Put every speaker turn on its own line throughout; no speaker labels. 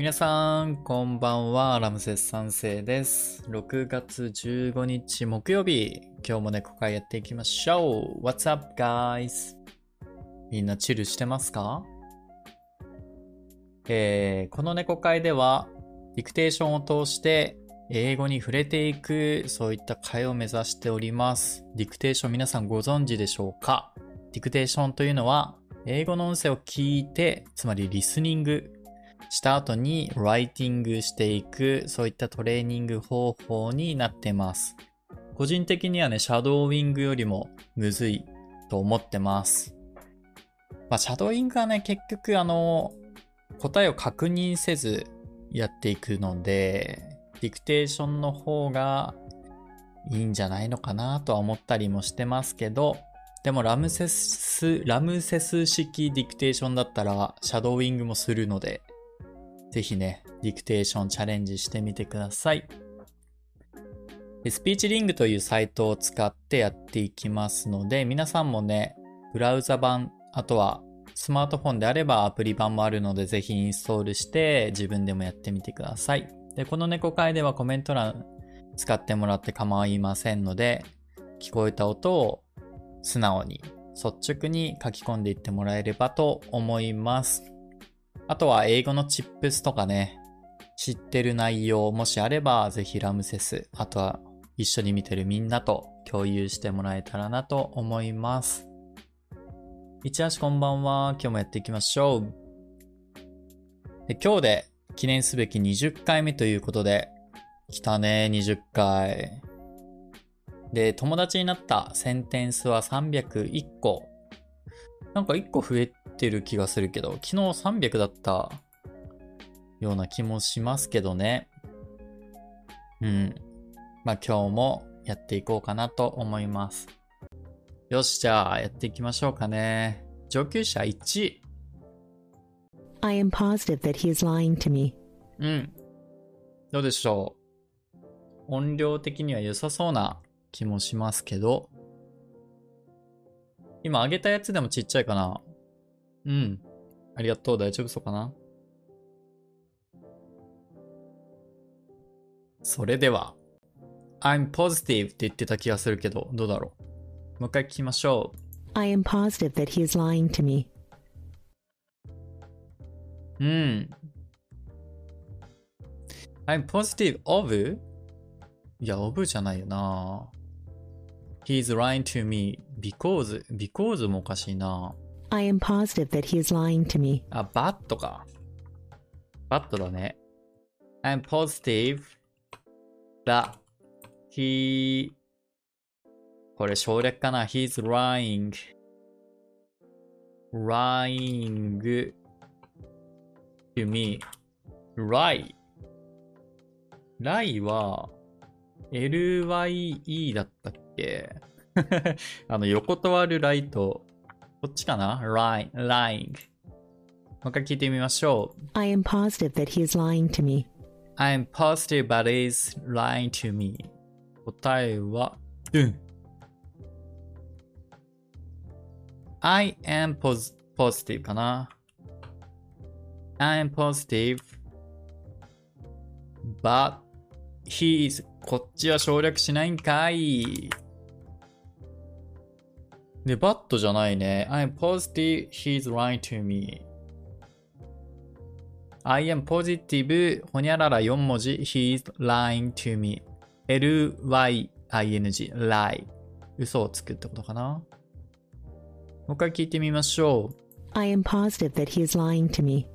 皆さん、こんばんは。ラムセス三世です。6月15日木曜日、今日も猫会やっていきましょう。What's up, guys? みんなチルしてますか？えー、この猫会では、ディクテーションを通して英語に触れていく、そういった会を目指しております。ディクテーション皆さんご存知でしょうか？ディクテーションというのは、英語の音声を聞いて、つまりリスニングした後にライティングしていく、そういったトレーニング方法になってます。個人的にはね、シャドーウィングよりもむずいと思ってます。まあ、シャドーイングはね、結局あの、答えを確認せずやっていくので、ディクテーションの方がいいんじゃないのかなとは思ったりもしてますけど、でもラムセス、ラムセス式ディクテーションだったらシャドーウィングもするので、ぜひね、ディクテーションチャレンジしてみてください。スピーチリングというサイトを使ってやっていきますので、皆さんもね、ブラウザ版、あとはスマートフォンであればアプリ版もあるので、ぜひインストールして自分でもやってみてください。で、この猫会ではコメント欄使ってもらって構いませんので、聞こえた音を素直に、率直に書き込んでいってもらえればと思います。あとは英語のチップスとかね、知ってる内容もしあれば、ぜひラムセス、あとは一緒に見てるみんなと共有してもらえたらなと思います。一足こんばんは。今日もやっていきましょう。で今日で記念すべき20回目ということで、来たね、20回。で、友達になったセンテンスは301個。なんか1個増えてる気がするけど、昨日300だったような気もしますけどね。うん。まあ今日もやっていこうかなと思います。よし、じゃあやっていきましょうかね。上級者1。
I am positive that he is lying to me.
うん。どうでしょう。音量的には良さそうな気もしますけど。今上げたやつでもちっちゃいかな。うん。ありがとう。大丈夫そうかな。それでは、I'm positive って言ってた気がするけど、どうだろう。もう一回聞きましょう。
I am positive that he is lying to me.
うん。I'm positive of? いや、of じゃないよな。He's lying to me because, because もおかしいな。
I am positive that he is lying to me.
あ、but か。but だね。I'm positive that he これ省略かな ?He's lying lying to me lie lie は lye だったっけあの横と割るライトこっちかな ?lying lying もう一回聞いてみましょう。
I am positive that he is lying to me.
I'm positive but is lying to me. 答えは、うん。I am pos positive かな。I am positive but he is こっちは省略しないんかい。で、but じゃないね。I'm positive he's lying to me. I am positive ほにゃらら4文字 He's lying to me L-Y-I-N-G lie 嘘をつくってことかなもう一回聞いてみましょう
I am positive that he is lying to me.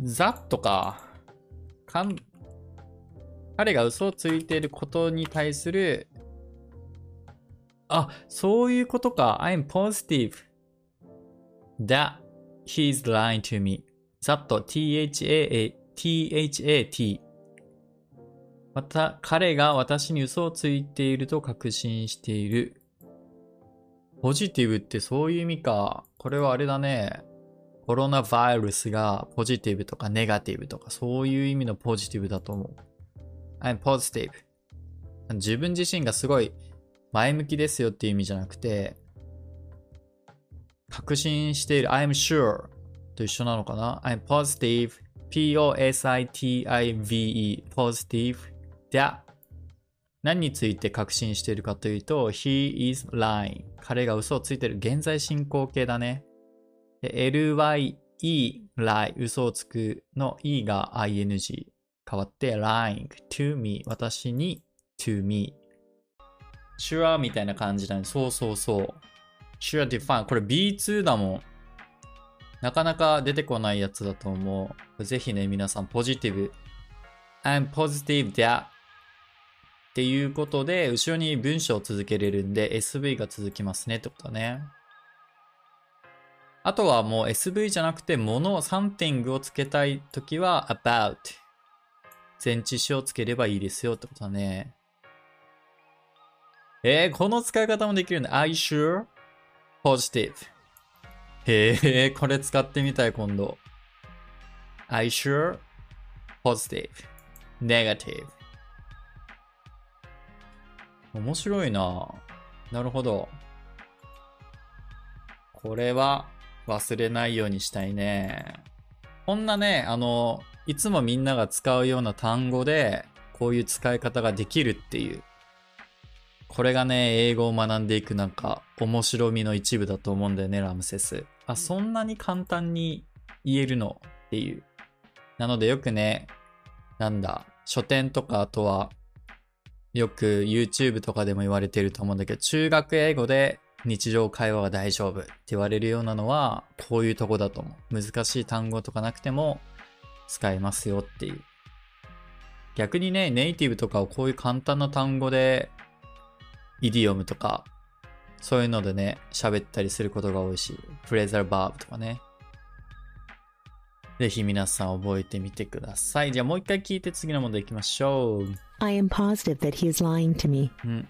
that かかん彼が嘘をついていることに対するあ、そういうことか I'm positive that he's lying to me. that tha, tha, また、彼が私に嘘をついていると確信している。ポジティブってそういう意味か。これはあれだね。コロナウイルスがポジティブとかネガティブとかそういう意味のポジティブだと思う。I'm positive. 自分自身がすごい前向きですよっていう意味じゃなくて、確信している I'm sure と一緒なのかな ?I'm positive, p-o-s-i-t-i-v-e, positive that 何について確信しているかというと He is lying 彼が嘘をついている。現在進行形だね。ly, e, lie 嘘をつくの e が ing 変わって lying to me 私に to me sure みたいな感じだね。そうそうそう。sure define これ B2 だもん。なかなか出てこないやつだと思う。ぜひね、皆さん、ポジティブ。I'm positive that っていうことで、後ろに文章を続けれるんで、SV が続きますねってことだね。あとはもう SV じゃなくて、もの、something をつけたいときは about 前置詞をつければいいですよってことだね。えー、この使い方もできるんだ。Are you sure? Positive. へえ、これ使ってみたい、今度。Are you sure? Positive. Negative. 面白いななるほど。これは忘れないようにしたいね。こんなね、あの、いつもみんなが使うような単語で、こういう使い方ができるっていう。これがね、英語を学んでいくなんか、面白みの一部だと思うんだよね、ラムセス。あ、そんなに簡単に言えるのっていう。なのでよくね、なんだ、書店とかあとは、よく YouTube とかでも言われてると思うんだけど、中学英語で日常会話が大丈夫って言われるようなのは、こういうとこだと思う。難しい単語とかなくても使えますよっていう。逆にね、ネイティブとかをこういう簡単な単語で、イディオムとか、そういうのでね、喋ったりすることが多いし、フレーザルバーブとかね。ぜひ皆さん覚えてみてください。じゃあもう一回聞いて次の問題行きましょう。
I am positive that he is lying to me.
うん。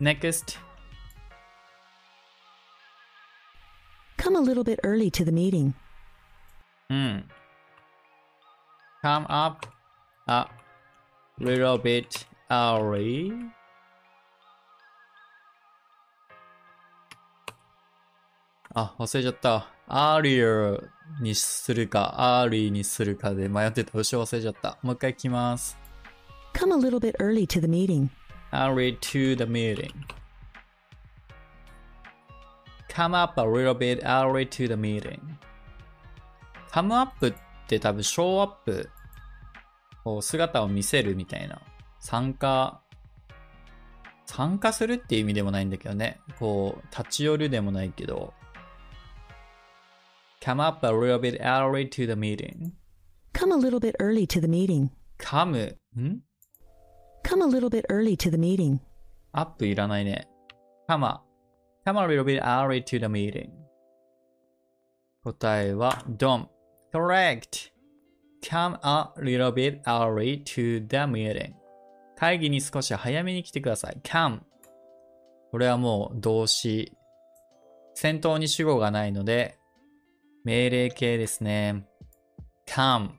Next.
Come a little bit early to the meeting.
うん。come up a little bit early. あ、忘れちゃった。earlier にするか、early にするかで迷ってた。後ろ忘れちゃった。もう一回聞きます。
Come a little bit early to the meeting.
early to the meeting. come up a little bit early to the meeting. come up って多分 show up こう姿を見せるみたいな。参加、参加するっていう意味でもないんだけどね。こう、立ち寄るでもないけど。Come up a little bit early to the meeting.
Come a little bit early to the meeting.
come, ん
Come a little bit early to the meeting.
アップいらないね。come a, come a little bit early to the meeting. 答えは don't. correct. come a little bit early to the meeting. 会議に少し早めに来てください。come. これはもう動詞。先頭に主語がないので、命令形ですね。come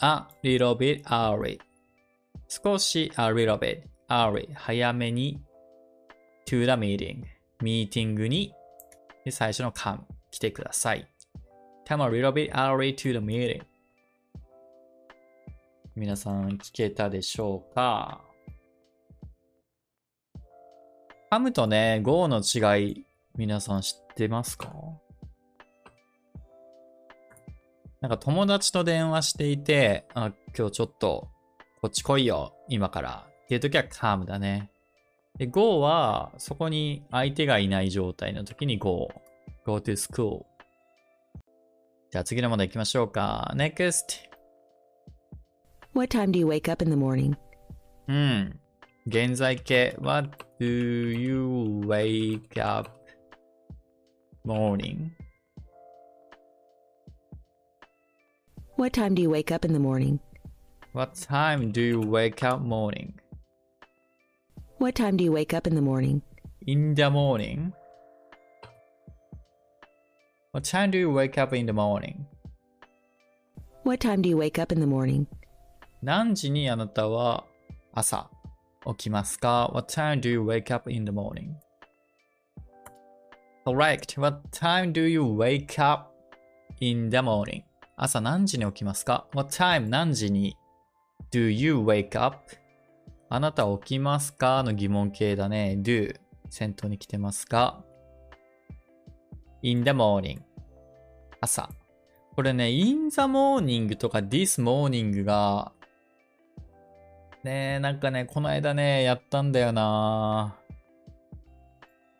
a little bit early. 少し a little bit early 早めに to the meeting ミーティングに最初の come 来てください come a little bit early to the meeting 皆さん聞けたでしょうか come とね go の違い皆さん知ってますかなんか友達と電話していて、あ今日ちょっとこっち来いよ、今から。っていう時は come だね。で、go は、そこに相手がいない状態の時に go。go to school。じゃあ次の問題行きましょうか。next。
What time do you wake up in the morning?
うん。現在形。What do you wake up morning?
What time do you wake up in the morning?
What time do you wake up morning?
What time do you wake up in the morning?
In the morning? What time do you wake up in the morning?
What time do you wake up in the morning?
何時にあなたは朝起きますか ?What time do you wake up in the morning? Correct. What time do you wake up in the morning? 朝何時に起きますか ?What time? 何時に？Do you wake up? あなた起きますか？の疑問形だね。do 先頭に来てますが in the morning 朝。これね、in the morning とか this morning がねえ、なんかね、この間ね、やったんだよな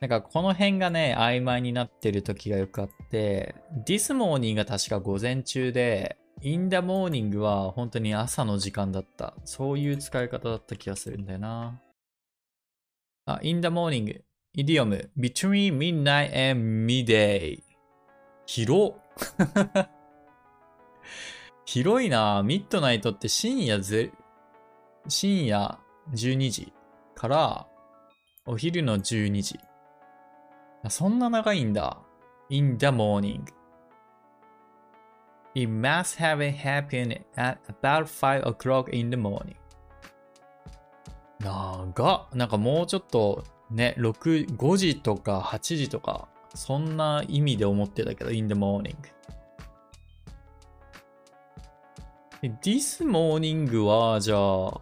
なんかこの辺がね、曖昧になってる時がよくあって、this morning が確か午前中で、in the morning は本当に朝の時間だった。そういう使い方だった気がするんだよな。あ、in the morning、イディオム、between midnight and midday。広っ 広いなミッドナイトって深夜ぜ、深夜12時からお昼の12時。そんな長いんだ。in the morning. It must have happened at about 5 o'clock in the morning. 長っなんかもうちょっとね、6、5時とか8時とか、そんな意味で思ってたけど、in the morning。this morning は、じゃあ、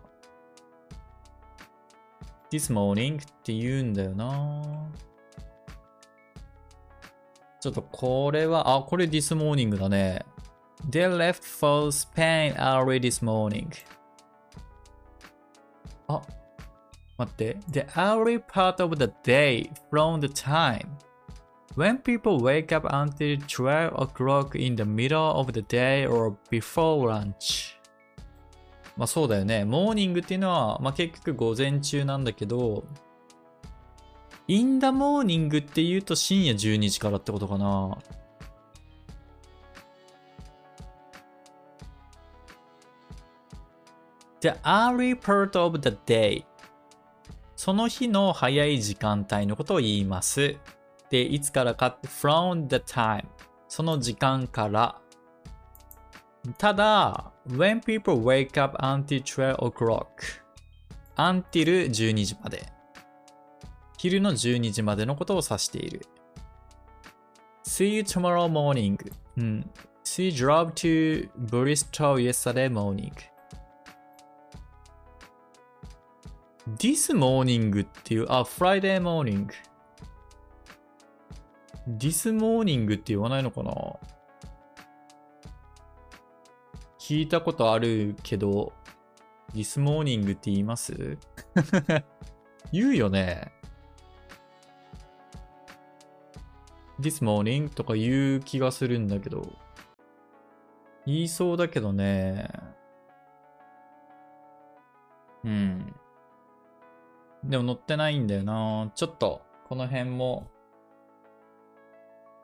this morning って言うんだよなちょっとこれは、あ、これ this morning だね。They left for Spain early this morning. あ、待って。The early part of the day from the time when people wake up until 12 o'clock in the middle of the day or before lunch. まあそうだよね。モーニングっていうのは、まあ結局午前中なんだけど、in the morning って言うと深夜12時からってことかな。The early part of the day その日の早い時間帯のことを言います。で、いつからかって from the time その時間からただ、when people wake up until 12 o'clock until 12時まで昼の12時までのことを指している。See you tomorrow morning. うん。She drove to Bristol yesterday morning. This morning っていう、あ、Friday morning. This morning って言わないのかな聞いたことあるけど、This morning って言います言うよね。This morning とか言う気がするんだけど。言いそうだけどね。うん。でも載ってないんだよな。ちょっと、この辺も、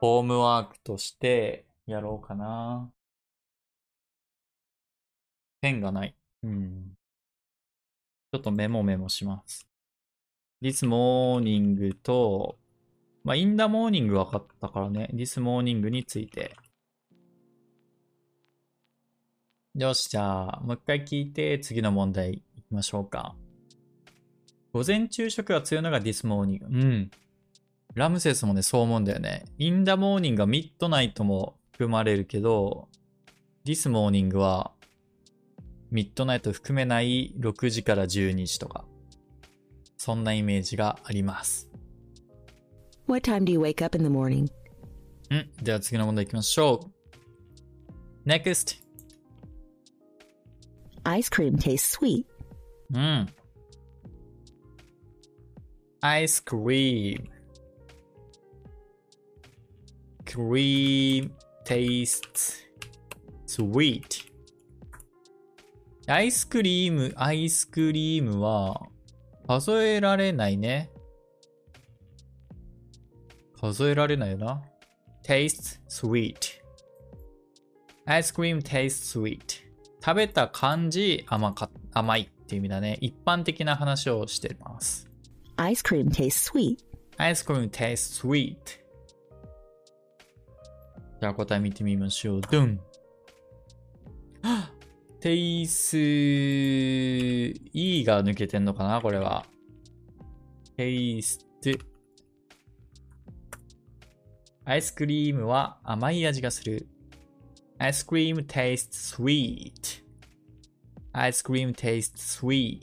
ホームワークとしてやろうかな。ペンがない。うん。ちょっとメモメモします。This morning と、まあ、in the morning 分かったからね。this morning について。よし、じゃあ、もう一回聞いて、次の問題いきましょうか。午前中食が強いのが this morning。うん。ラムセスもね、そう思うんだよね。in the morning がミッドナイトも含まれるけど、this morning はミッドナイト含めない6時から12時とか。そんなイメージがあります。
What time do you wake up in the morning?
うん。では次の問題いきましょう。NEXT!
Ice cream tastes sweet.
うん。アイスクリーム。クリーム tastes sweet. アイスクリーム、アイスクリームは数えられないね。数えられないよな。tastes sweet. アイスクリーム tastes sweet. 食べた感じ甘か甘いっていう意味だね。一般的な話をしてます。
Ice cream tastes sweet.
アイスクリーム tastes sweet. じゃあ答え見てみましょう。ドゥン。テイス、E が抜けてんのかなこれは。テイスト。アイスクリームは甘い味がする。Ice cream tastes sweet. Ice cream tastes sweet.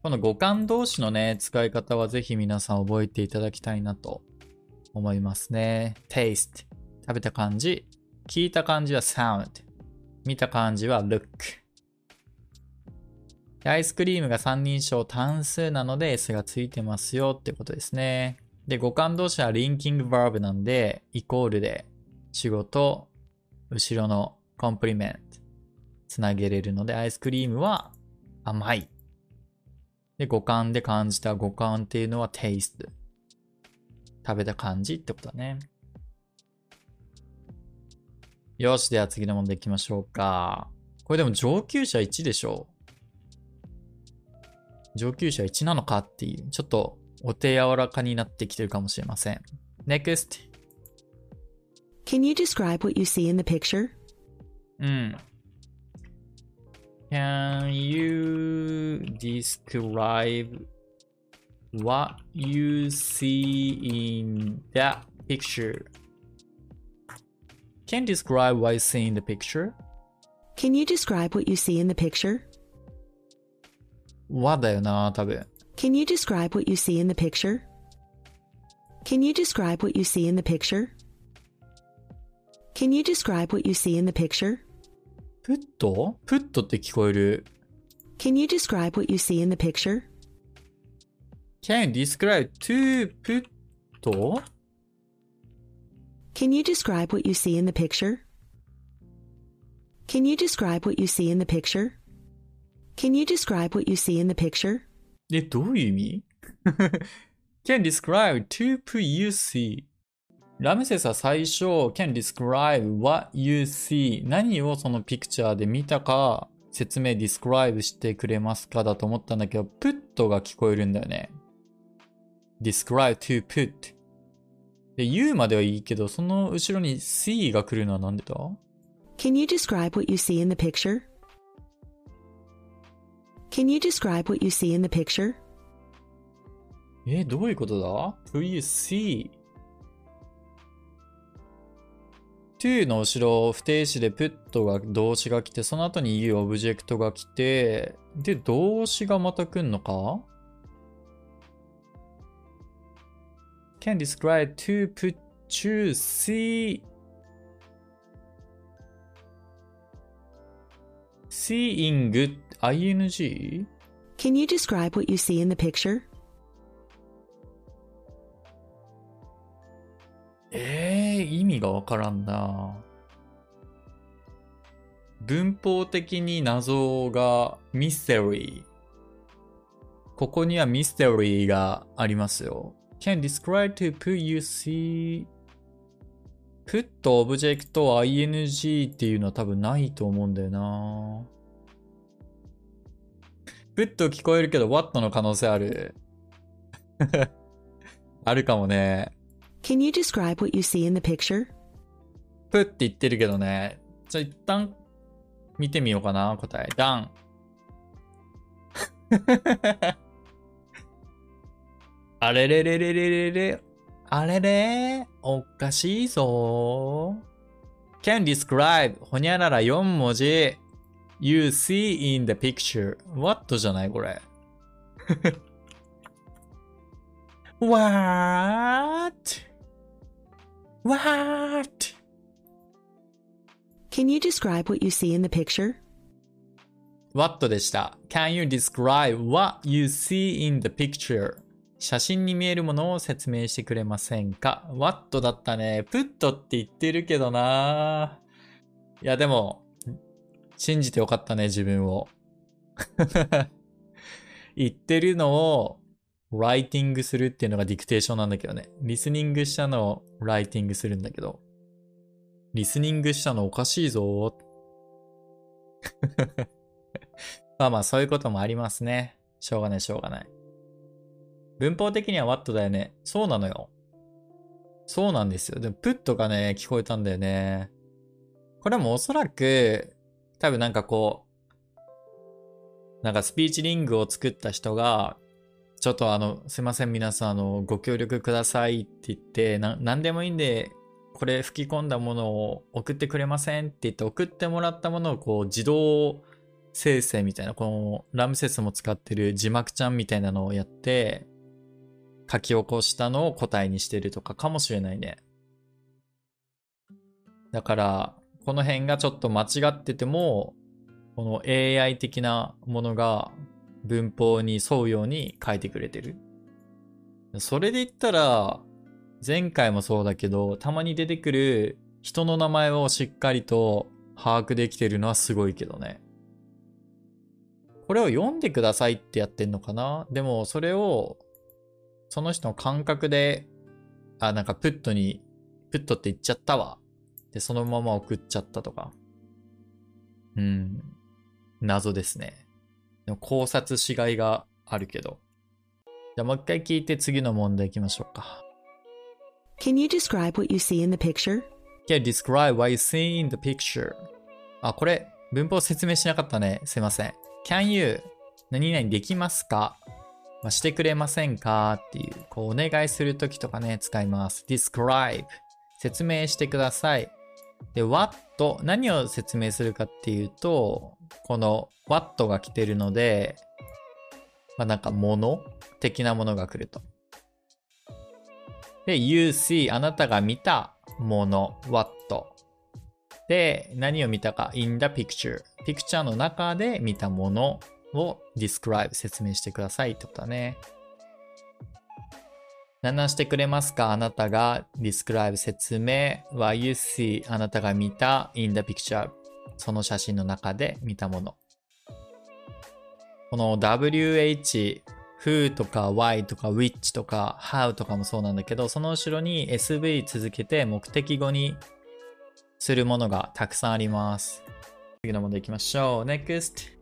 この五感同士のね、使い方はぜひ皆さん覚えていただきたいなと思いますね。taste 食べた感じ。聞いた感じは sound。見た感じは look。アイスクリームが三人称単数なので S がついてますよってことですね。で、五感動詞はリンキングバーブなんで、イコールで主語と後ろのコンプリメントつなげれるので、アイスクリームは甘い。で、五感で感じた五感っていうのは taste。食べた感じってことだね。よし、では次の問題行きましょうか。これでも上級者1でしょ上級者1なのかっていう、ちょっとお手柔らかになってきてるかもしれません。NEXT!
Can you describe what you see in the picture?
うん。Can you describe what you see in that picture? Can you describe what you see in the picture?
Can you describe what you see in the picture?
what だよな、多分。
Can you describe what you see in the picture? Can you describe what you see in the picture? Can you describe what you see in the picture?
プットプットって聞こえる。
Can you describe what you see in the picture?
Can you describe to プット
Can you describe what you see in the picture? Can you describe what you see in the picture? Can you describe what you see in the picture?
え、どういう意味 ?can describe to put you see ラムセスは最初 can describe what you see 何をそのピクチャーで見たか説明 describe してくれますかだと思ったんだけど put が聞こえるんだよね describe to put で you まではいいけどその後ろに see が来るのはなんでだ
Can you describe what you see in the picture? Can you describe what you see in the picture?
え、どういうことだ ?Do you see? to の後ろ、不定詞で put が動詞が来て、その後に you オブジェクトが来て、で、動詞がまた来んのか ?can describe to put to see seeing ing?
Can you describe what you see in the picture?
ええ意味がわからんな。文法的に謎がミステリー。ここにはミステリーがありますよ。can describe to put you see put オブジェクト ing っていうのは多分ないと思うんだよな。Put 聞こえるけど what の可能性ある。あるかもね。
Can you describe what you see in the picture?
プって言ってるけどね。じゃあ一旦見てみようかな、答え。ダン。あれれれれれれれ。あれれ？おかしいぞ。can describe ほにゃらら4文字。You see in the picture. what じゃないこれ。what? What?
Can you describe what you see in the picture?
What でした。Can you describe what you see in the picture? 写真に見えるものを説明してくれませんか ?What だったね。Put って言ってるけどないや、でも、信じてよかったね、自分を。言ってるのを、ライティングするっていうのがディクテーションなんだけどね。リスニングしたのをライティングするんだけど。リスニングしたのおかしいぞ まあまあそういうこともありますね。しょうがないしょうがない。文法的には what だよね。そうなのよ。そうなんですよ。でも put がね、聞こえたんだよね。これもおそらく、多分なんかこう、なんかスピーチリングを作った人が、ちょっとあの、すいません皆さん、あの、ご協力くださいって言って、な、なんでもいいんで、これ吹き込んだものを送ってくれませんって言って送ってもらったものをこう自動生成みたいな、このラムセスも使ってる字幕ちゃんみたいなのをやって書き起こしたのを答えにしてるとかかもしれないね。だから、この辺がちょっと間違ってても、この AI 的なものが文法に沿うように書いてくれてる。それで言ったら、前回もそうだけど、たまに出てくる人の名前をしっかりと把握できてるのはすごいけどね。これを読んでくださいってやってんのかな？でもそれを、その人の感覚で、あ、なんかプットに、プットって言っちゃったわ。で、そのまま送っちゃったとか。うん。謎ですね。でも考察しがいがあるけど。じゃあもう一回聞いて次の問題行きましょうか。
Can you describe what you see in the picture?
Can you describe what you see in the picture? あ、これ、文法説明しなかったね。すいません。Can you? 何々できますか、まあ、してくれませんか？っていう、こう、お願いするときとかね、使います。describe 説明してください。で、what 何を説明するかっていうと、この what が来てるので、まあ、なんか物的なものが来ると。で、you see あなたが見たもの what で、何を見たか？in the picture。ピクチャーの中で見たものを describe 説明してくださいってことだね。何々してくれますか？あなたが describe 説明 what you see あなたが見た in the picture その写真の中で見たもの。この WH who とか why とか which とか how とかもそうなんだけど、その後ろに SV 続けて目的語にするものがたくさんあります。次の問題行きましょう。NEXT。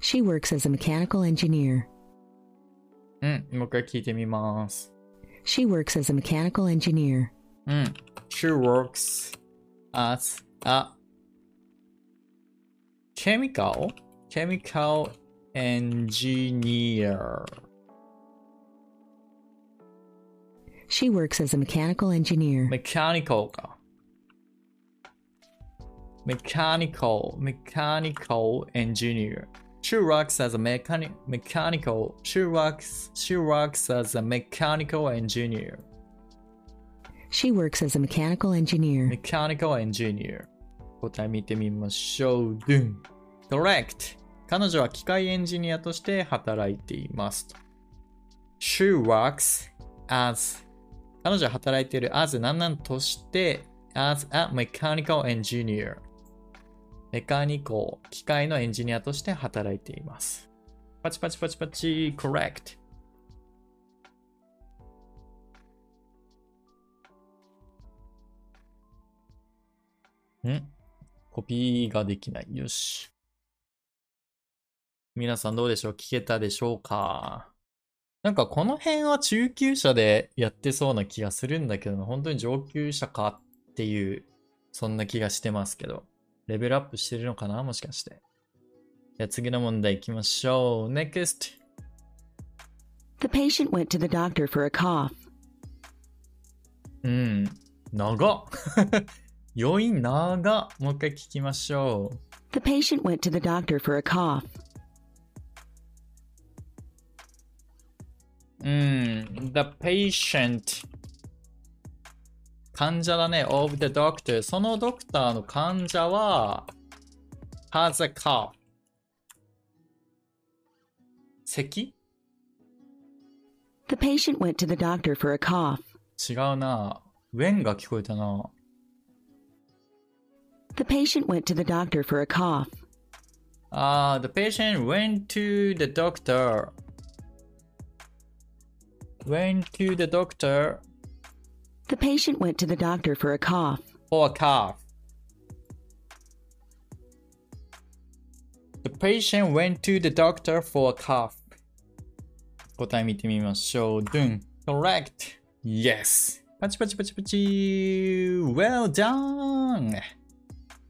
She works as a mechanical engineer.
うん、もう一回聞いてみます。
She works as a mechanical engineer.
うん。She works as a chemical chemical engineer.
She works as a mechanical engineer.
mechanical か。mechanical, mechanical engineer. She works as a mechanic, mechanical, she works, she works as a mechanical engineer.
She works as a mechanical engineer.
mechanical engineer. 答え見てみましょう。ドゥン。correct. 彼女は機械エンジニアとして働いています。She works as 彼女は働いている as 何々として as a mechanical engineer メカニカル機械のエンジニアとして働いています。パチパチパチパチ correct ん？コピーができない。よし。皆さんどうでしょう？聞けたでしょうか？なんかこの辺は中級者でやってそうな気がするんだけど、本当に上級者かっていう、そんな気がしてますけど。レベルアップしてるのかなもしかして。じゃあ次の問題行きましょう。NEXT!
The patient went to the doctor for a cough.
うん。長っ余韻長っもう一回聞きましょう。
The patient went to the doctor for a cough.
うん。The patient 患者だね。of the doctor そのドクターの患者は has a cough 咳
The patient went to the doctor for a cough.
違うな。when が聞こえたな。
The patient went to the doctor for a cough.
あー、the patient went to the doctor. went to the doctor
The patient went to the doctor for a cough.
for a cough. The patient went to the doctor for a cough. 答え見てみましょう。ドゥン。Correct. Yes. パチパチパチパチ。Well done.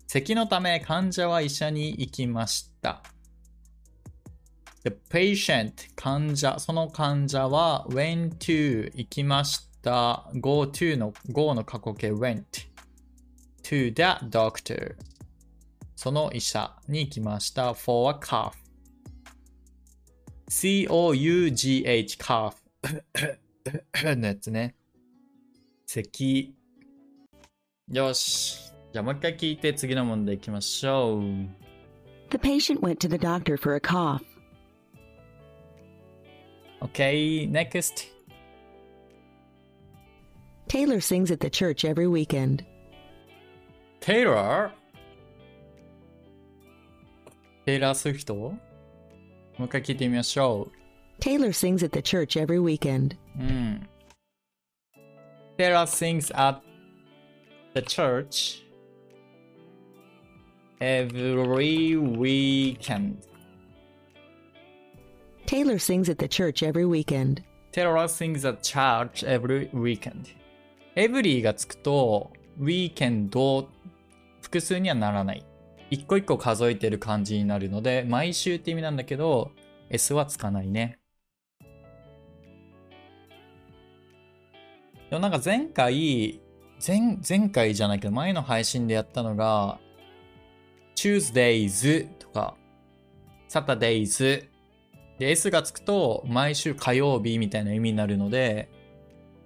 咳のため患者は医者に行きました。The patient 患者、その患者は went to 行きまし た go to の go の過去形 went to the doctor その医者に行きました for a cough c-o-u-g-h cough のやつね咳よしじゃあもう一回聞いて次の問題行きましょう
The patient went to the doctor for a cough.
Okay, next.
Taylor sings at the church every weekend.
Taylor? テイラー・スウィフトもう一回聞いてみましょ
Taylor sings at the church every weekend.
う。うん。Taylor sings at the church every weekend.
Taylor sings at the church every weekend.
Taylor sings at church every weekend. Every がつくと、weekend 複数にはならない。一個一個数えてる感じになるので、毎週って意味なんだけど、S はつかないね。でもなんか前回、前、前回じゃないけど、前の配信でやったのが、Tuesdays とか、Saturdays で、S がつくと、毎週火曜日みたいな意味になるので、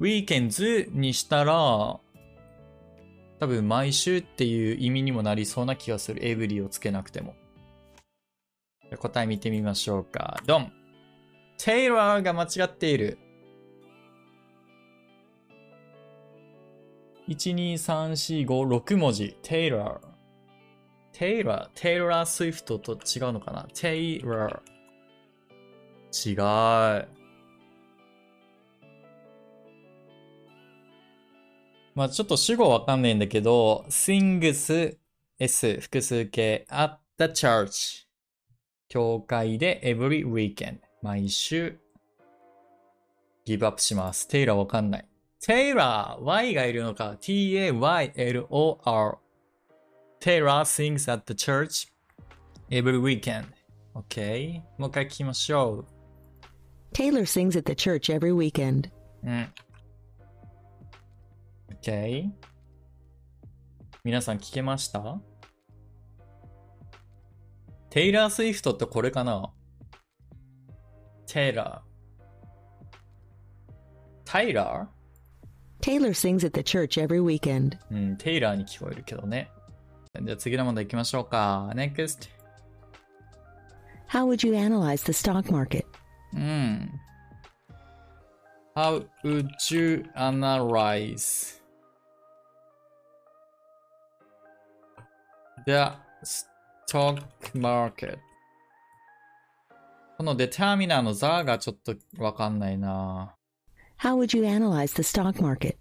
weekends にしたら、多分毎週っていう意味にもなりそうな気がする。every をつけなくても。答え見てみましょうか。ドン !Taylor が間違っている。1、2、3、4、5、6文字。Taylor。Taylor。Taylor Swift と違うのかな ?Taylor。違う。まあちょっと主語わかんないんだけど、sings s 複数形 at the church 教会で every weekend 毎週ギブアップします。テイラーわかんない。テイラー Y がいるのか T-A-Y-L-O-R テイラー sings at the church every weekend OK もう一回聞きましょ
Taylor sings at the church every weekend.
う。うん。OK 皆さん聞けましたテイラー・スウィフトってこれかなテイラー。タイラ
Taylor sings at the church every weekend.
ーうん、テイラーに聞こえるけどね。じゃあ次の問題行きましょうか。NEXT。
How would you analyze the stock market?
うん。How would you analyze the stock market? このデターミナーのザがちょっとわかんないな。
How would you analyze the stock market?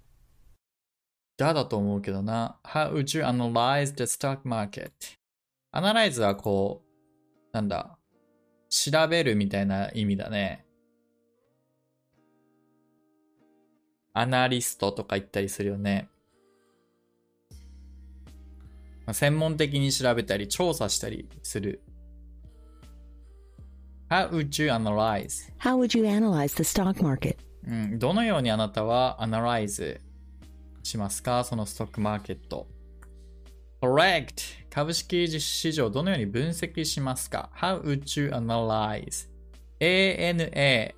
だだと思うけどな。How would you analyze the stock market? analyze はこう、なんだ、調べるみたいな意味だね。アナリストとか言ったりするよね。まあ専門的に調べたり、調査したりする。How would you analyze?
How would you analyze the stock market?
うん、どのようにあなたは analyze しますかそのストックマーケット。correct 株式市場どのように分析しますか ?How would you analyze? A-N-A-L-Y-Z-E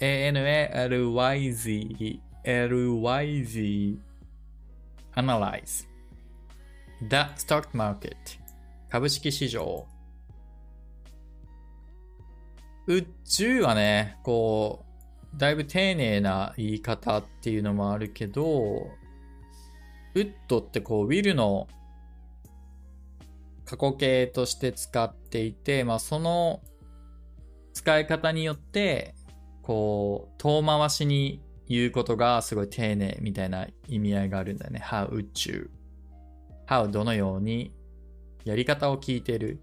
A-N-A-L-Y-Z-E L-Y-Z-E analyze the stock market 株式市場。宇宙はね、こう、だいぶ丁寧な言い方っていうのもあるけど、ウッドってこう、ウィルの過去形として使っていて、まあその使い方によって、こう、遠回しに言うことがすごい丁寧みたいな意味合いがあるんだよね。how 宇宙。how どのようにやり方を聞いてる？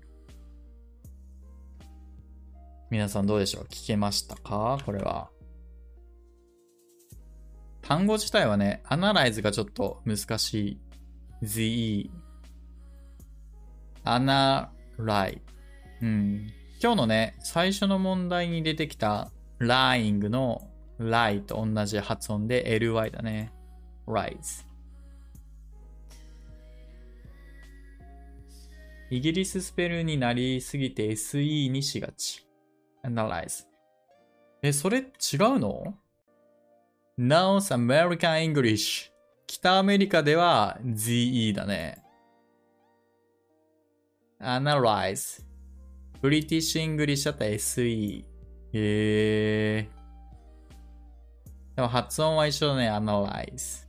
皆さんどうでしょう？聞けましたか？これは。単語自体はね、アナライズがちょっと難しい。the, アナライ。うん。今日のね、最初の問題に出てきた lying の lie と同じ発音で ly だね。rise。イギリススペルになりすぎて SE にしがち。analyze。え、それ違うの ?North American English。北アメリカでは ZE だね。analyze。 British English だったら SE。へー。でも発音は一緒だね、analyze。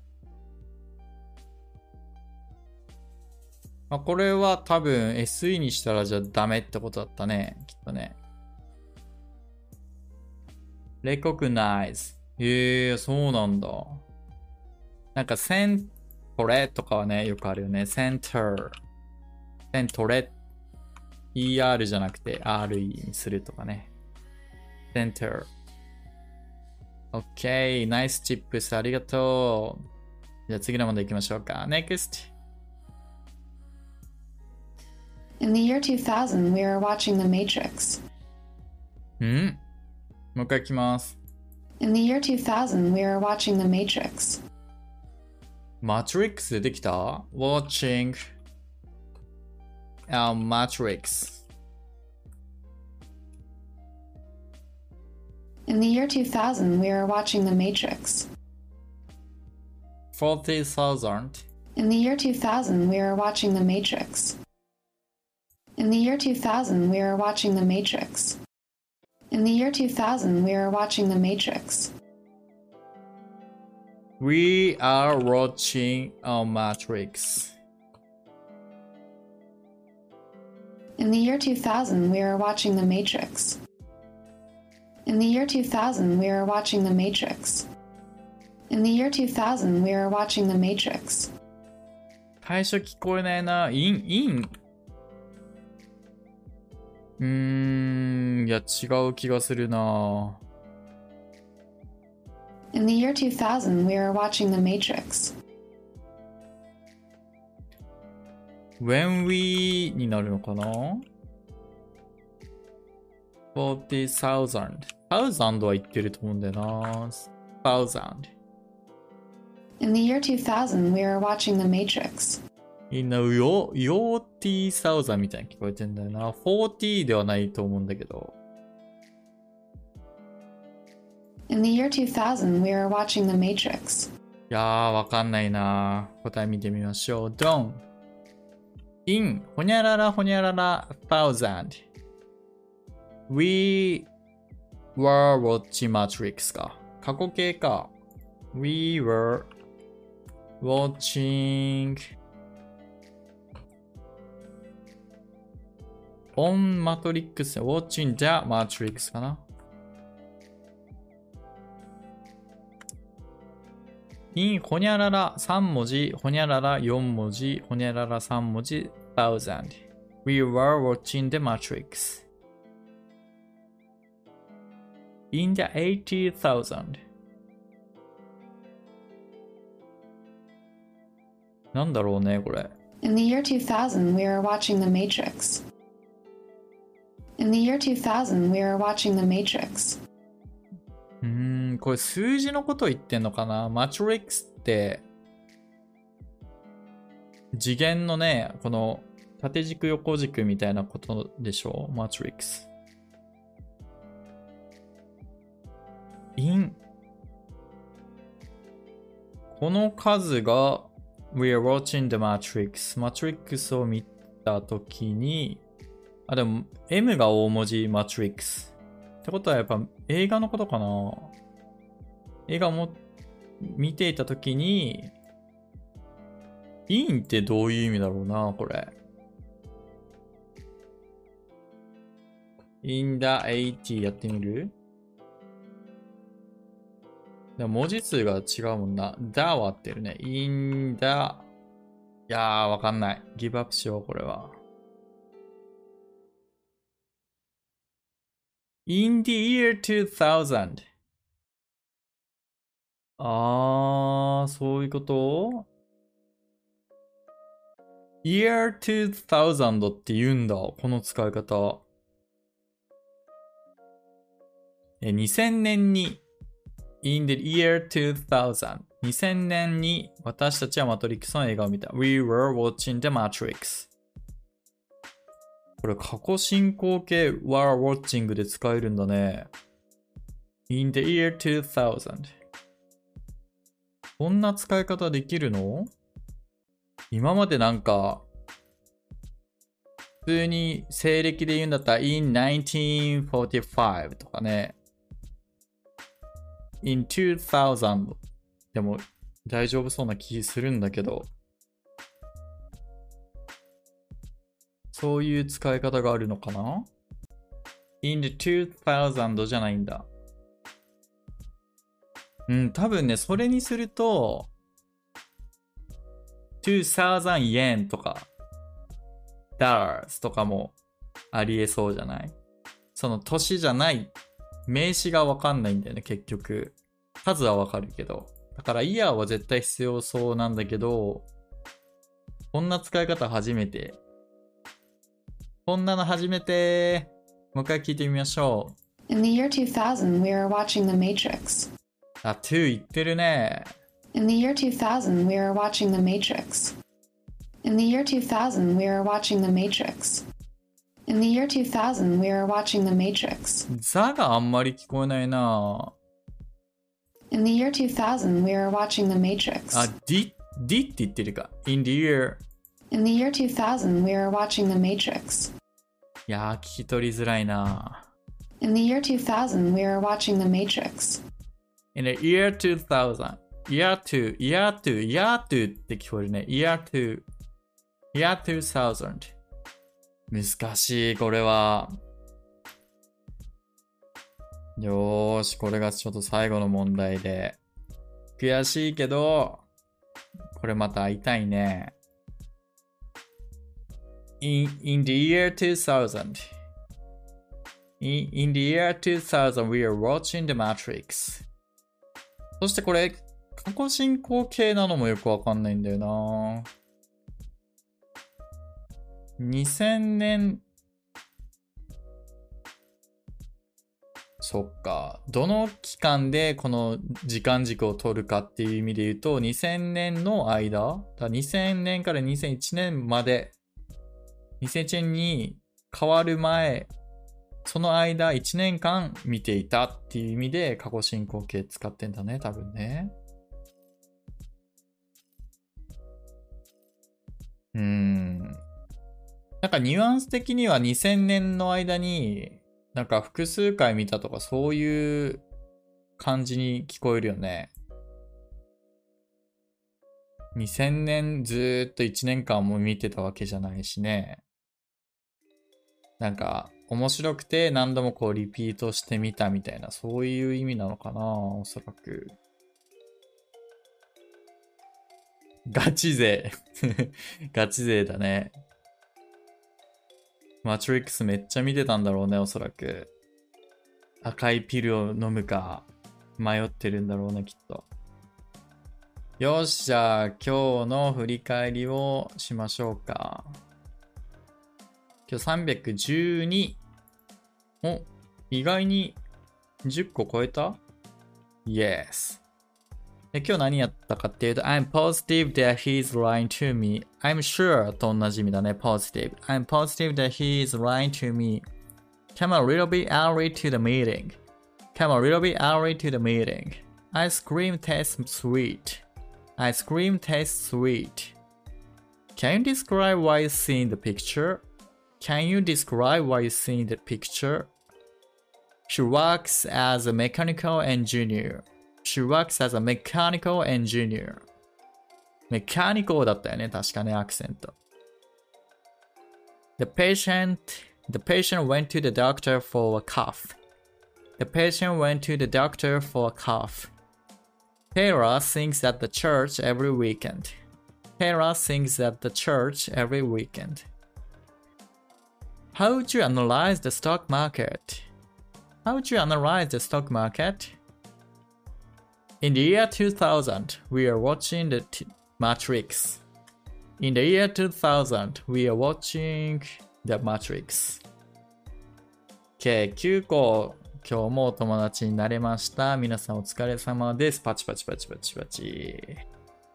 あ、これは多分 SE にしたらじゃダメってことだったね。きっとね。recognize。へえ、そうなんだ。なんか、セントレとかはね、よくあるよね。センター。セントレ。ER じゃなくて RE にするとかね。センター。OK。ナイスチップス。ありがとう。じゃあ次の問題行きましょうか。NEXT。
In the year 2000, we were watching The Matrix.
んもう一回行きます。
In the year 2000, we were watching The Matrix.
マトリックス出てきた ?watching a matrix.
In the year 2000, we were watching The Matrix.
40,000.
In the year 2000, we were watching The Matrix. In the year 2000, we were watching The Matrix. In the year 2000, we were watching The Matrix.
We are watching a matrix.
In the year 2000, we were watching The Matrix. In the year 2000, we were watching The Matrix. In the year 2000, we were watching The Matrix.
最初聞こえないな。イン、イン。うーん、いや違う気がするな。
In the year 2000, we were watching The Matrix.
When we になるのかな ?40,000。1000は言ってると思うんだよな。1000。
In the year 2000, we were watching The Matrix.
みんな、よ、40,000みたいに聞こえてんだよな。40ではないと思うんだけど。
In the year 2000, we were watching The Matrix.
いやー、わかんないな。答え見てみましょう。ドン。in ほにゃららほにゃらら thousand. We were watching Matrix か。過去形か。We were watching on Matrix watching the Matrix かな。in ほにゃらら3文字、ほにゃらら4文字、ほにゃらら3文字、thousand. We were watching the Matrix. In the 80,000. なんだろうね、これ。
In the year 2000, we were watching The Matrix. In the year 2000, we were watching The Matrix.
うーん、これ数字のこと言ってんのかなマトリックスって、次元のね、この縦軸横軸みたいなことでしょマトリックス。この数が We are watching the Matrix. マトリックスを見たときに、あ、でも M が大文字マトリックス。ってことはやっぱ映画のことかな？映画も見ていたときに、インってどういう意味だろうな、これ。in the 80やってみる？でも文字数が違うもんな。the は合ってるね。in the いやー、わかんない。ギブアップしよう、これは。in the year 2000. あー、そういうこと ?year 2000って言うんだ。この使い方。え、2000年に In the year 2000. 2000年に私たちはマトリックスの映画を見た。We were watching the Matrix. これ過去進行形 were watching で使えるんだね。In the year 2000. こんな使い方できるの？今までなんか、普通に西暦で言うんだったら in 1945とかね。In 2000でも大丈夫そうな気するんだけど。そういう使い方があるのかな ?in the 2000じゃないんだ。うん、多分ね、それにすると、2000 yen とか、dollars とかもありえそうじゃない？その年じゃない名詞がわかんないんだよね、結局。数はわかるけど。だからイヤーは絶対必要そうなんだけど、こんな使い方初めて。こんなの初めて。もう一回聞いてみましょう。
In the year 2000, we were watching The Matrix.
あ、2言ってるね。
In the year 2000, we were watching The Matrix. In the year 2000, we were watching The Matrix. In the year 2000, we were watching The Matrix.
ザがあんまり聞こえないな
In the year 2000, we were watching The
あ
Matrix.、
D、D って言ってるか。in the year。
In the year 2000, we were watching The Matrix.
いやー、聞き取りづらいな
In the year 2000, we were watching The Matrix.
in the year 2000. year to, year to, year to って聞こえるね。year to, year 2000. 難しい、これは。 よーし、これがちょっと最後の問題で。悔しいけど、これまた会いたいね。in, in the year 2000. In, in the year 2000, we are watching the Matrix. そしてこれ、過去進行形なのもよくわかんないんだよな。2000年、そっか。どの期間でこの時間軸を取るかっていう意味で言うと、2000年の間、だ2000年から2001年まで、2001年に変わる前、その間1年間見ていたっていう意味で過去進行形使ってんだね、多分ね。うん。なんかニュアンス的には2000年の間になんか複数回見たとかそういう感じに聞こえるよね。2000年ずーっと1年間も見てたわけじゃないしね。なんか面白くて何度もこうリピートしてみたみたいなそういう意味なのかなおそらく。ガチ勢。ガチ勢だね。マトリックスめっちゃ見てたんだろうね、おそらく。赤いピルを飲むか迷ってるんだろうね、きっと。よし、じゃあ今日の振り返りをしましょうか。今日312。お、意外に10個超えた ?Yes。で今日何やったかっていうと、I'm positive that he's lying to me. I'm sure と同じ意味だね、positive. I'm positive that he's lying to me. Come a little bit early to the meeting. Come a little bit early to the meeting. Ice cream tastes sweet. Ice cream tastes sweet. Can you describe what you see in the picture? Can you describe what you see in the picture? She works as a mechanical engineer. She works as a mechanical engineer. メカニコだったよね、確かね、アクセント。The patient, the patient went to the doctor for a cough. The patient went to the doctor for a cough. Taylor sings at the church every weekend. Taylor sings at the church every weekend. How would you analyze the stock market? How would you analyze the stock market? In the year 2000, we are watching the t- Matrix. In the year 2000, we are watching the Matrix. OK、9個今日もお友達になれました。皆さんお疲れ様です。パチパチパチパチパチ。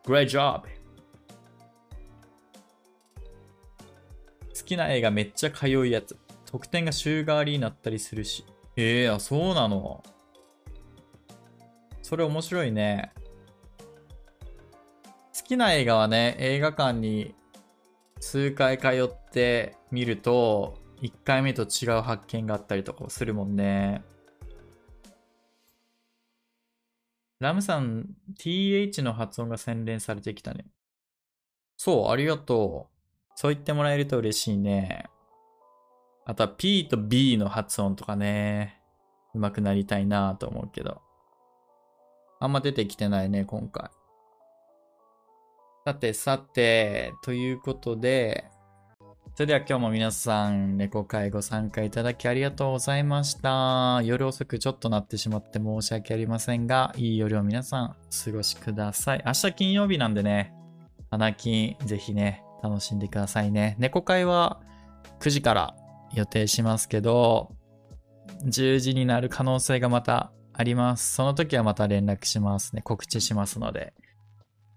Great job! 好きな映画めっちゃ通うやつ。得点が週替わりになったりするし。ええー、あ、そうなの。それ面白いね。好きな映画はね、映画館に数回通って見ると、1回目と違う発見があったりとかするもんね。ラムさん、th の発音が洗練されてきたね。そう、ありがとう。そう言ってもらえると嬉しいね。あとは p と b の発音とかね、上手くなりたいなと思うけど。あんま出てきてないね、今回。さてさて、ということで、それでは今日も皆さん、猫会ご参加いただきありがとうございました。夜遅くちょっとなってしまって申し訳ありませんが、いい夜を皆さんお過ごしください。明日金曜日なんでね、花金ぜひね、楽しんでくださいね。猫会は9時から予定しますけど、10時になる可能性がまたあります。その時はまた連絡しますね。告知しますので。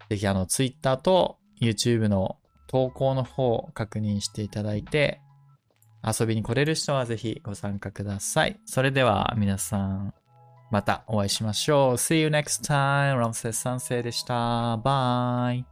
ぜひあの Twitter と YouTube の投稿の方を確認していただいて、遊びに来れる人はぜひご参加ください。それでは皆さん、またお会いしましょう。See you next time. ラムセス3世でした。バイ。